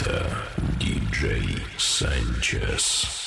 Это диджей Санчес.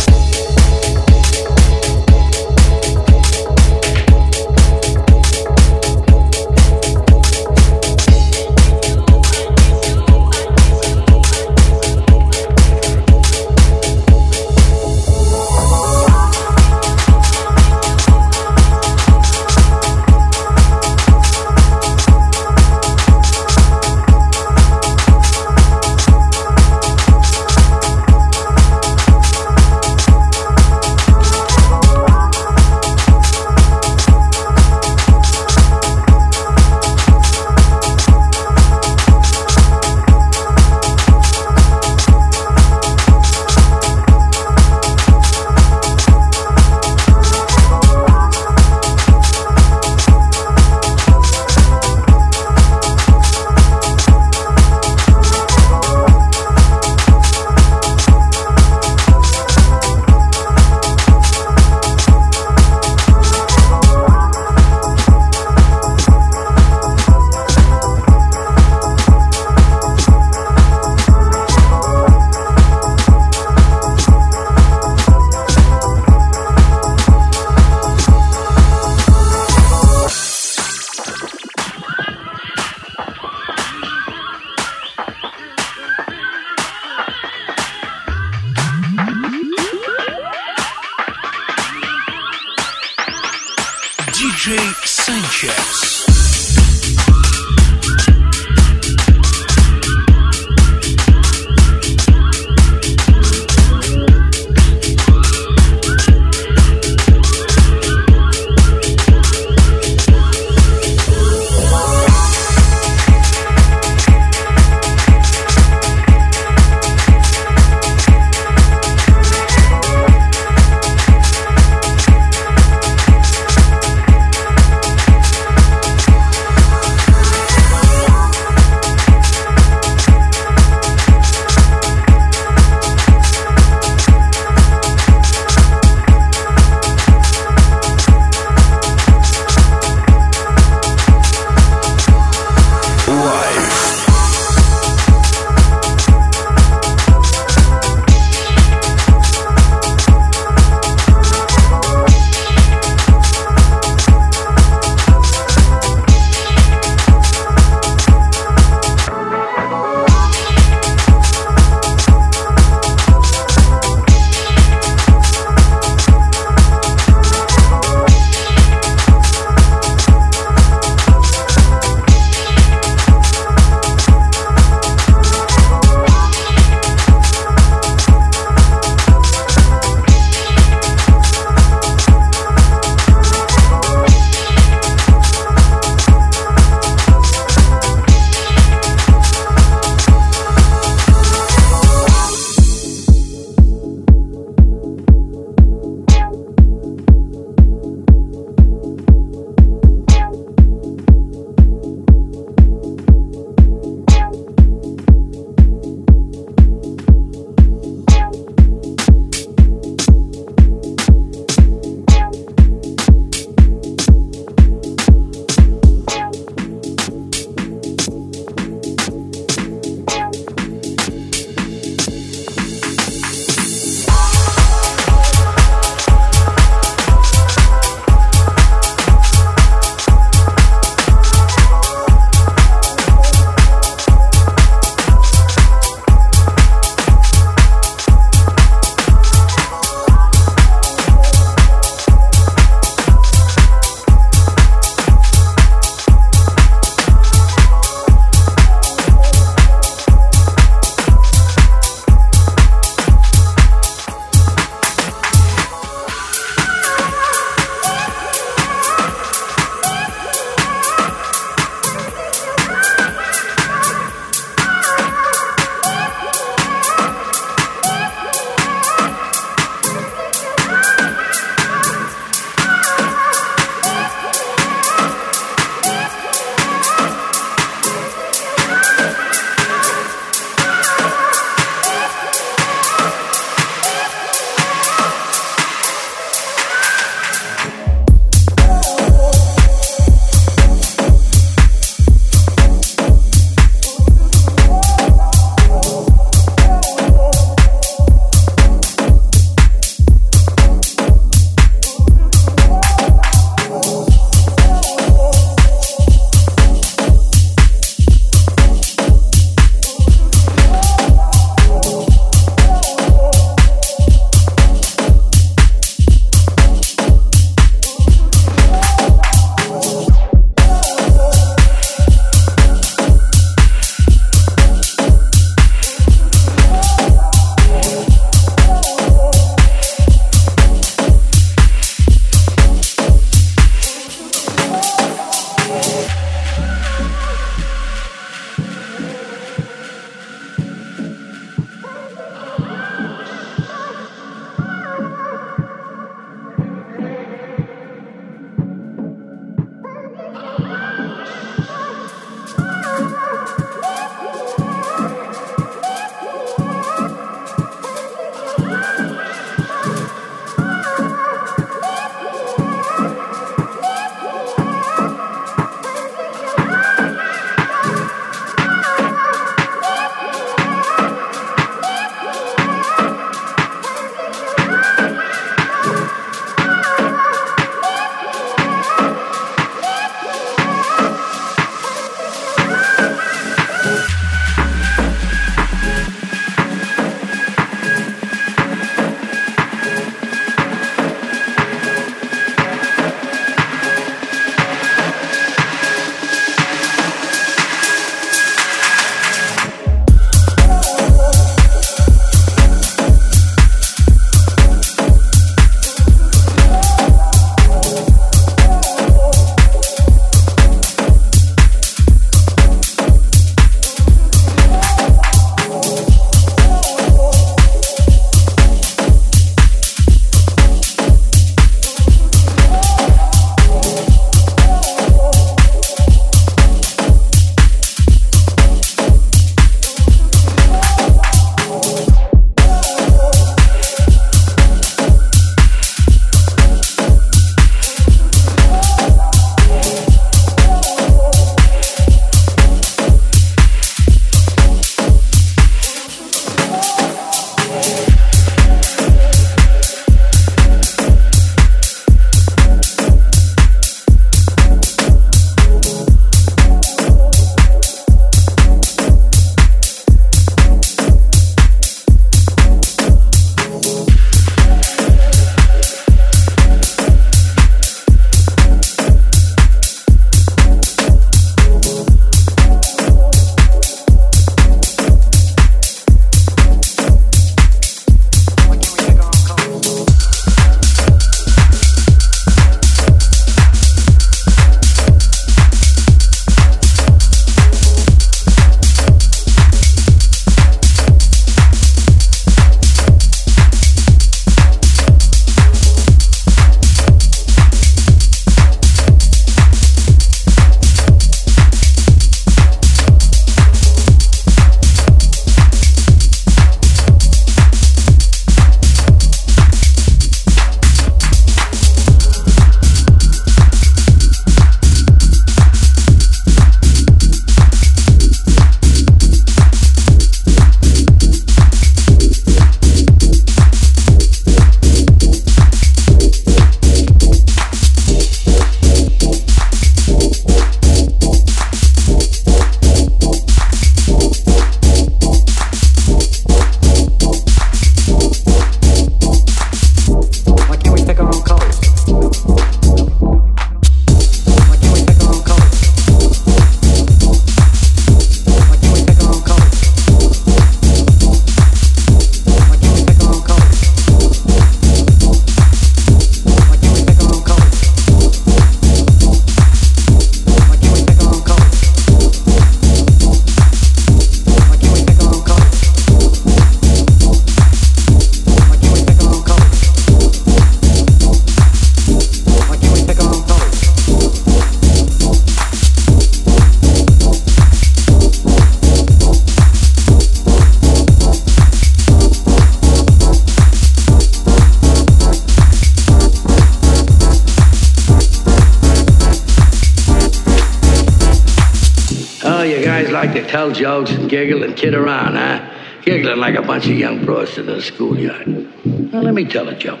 To tell jokes and giggle and kid around, huh? Giggling like a bunch of young bros in a schoolyard. Now, let me tell a joke.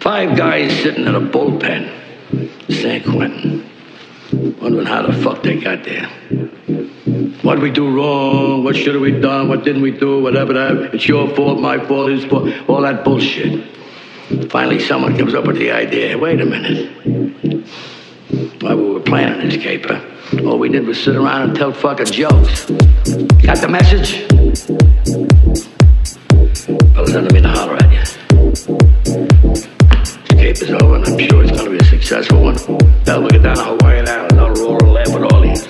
Five guys sitting in a bullpen, San Quentin, wondering how the fuck they got there. What did we do wrong? What should have we done? What didn't we do? Whatever that. It's your fault, my fault, his fault. All that bullshit. Finally, someone comes up with the idea. Wait a minute. Well, we were planning this caper. All we did was sit around and tell fucking jokes. Got the message? Fellas, I didn't mean to holler at you. Escape cape is over, and I'm sure it's gonna be a successful one. Now look at down to Hawaiian and I'll roll a lab with all these.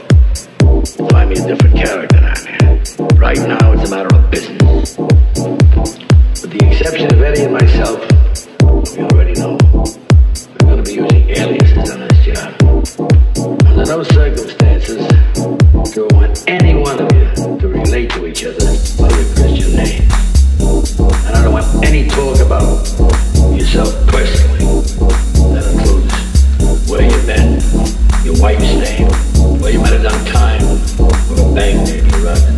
Find me a different character down. Right now, it's a matter of business. With the exception of Eddie and myself, we already know we're gonna be using aliases on this. Under no circumstances do I want any one of you to relate to each other by your Christian name. And I don't want any talk about yourself personally. That includes where you've been, your wife's name, where you might have done time, or a bank maybe you.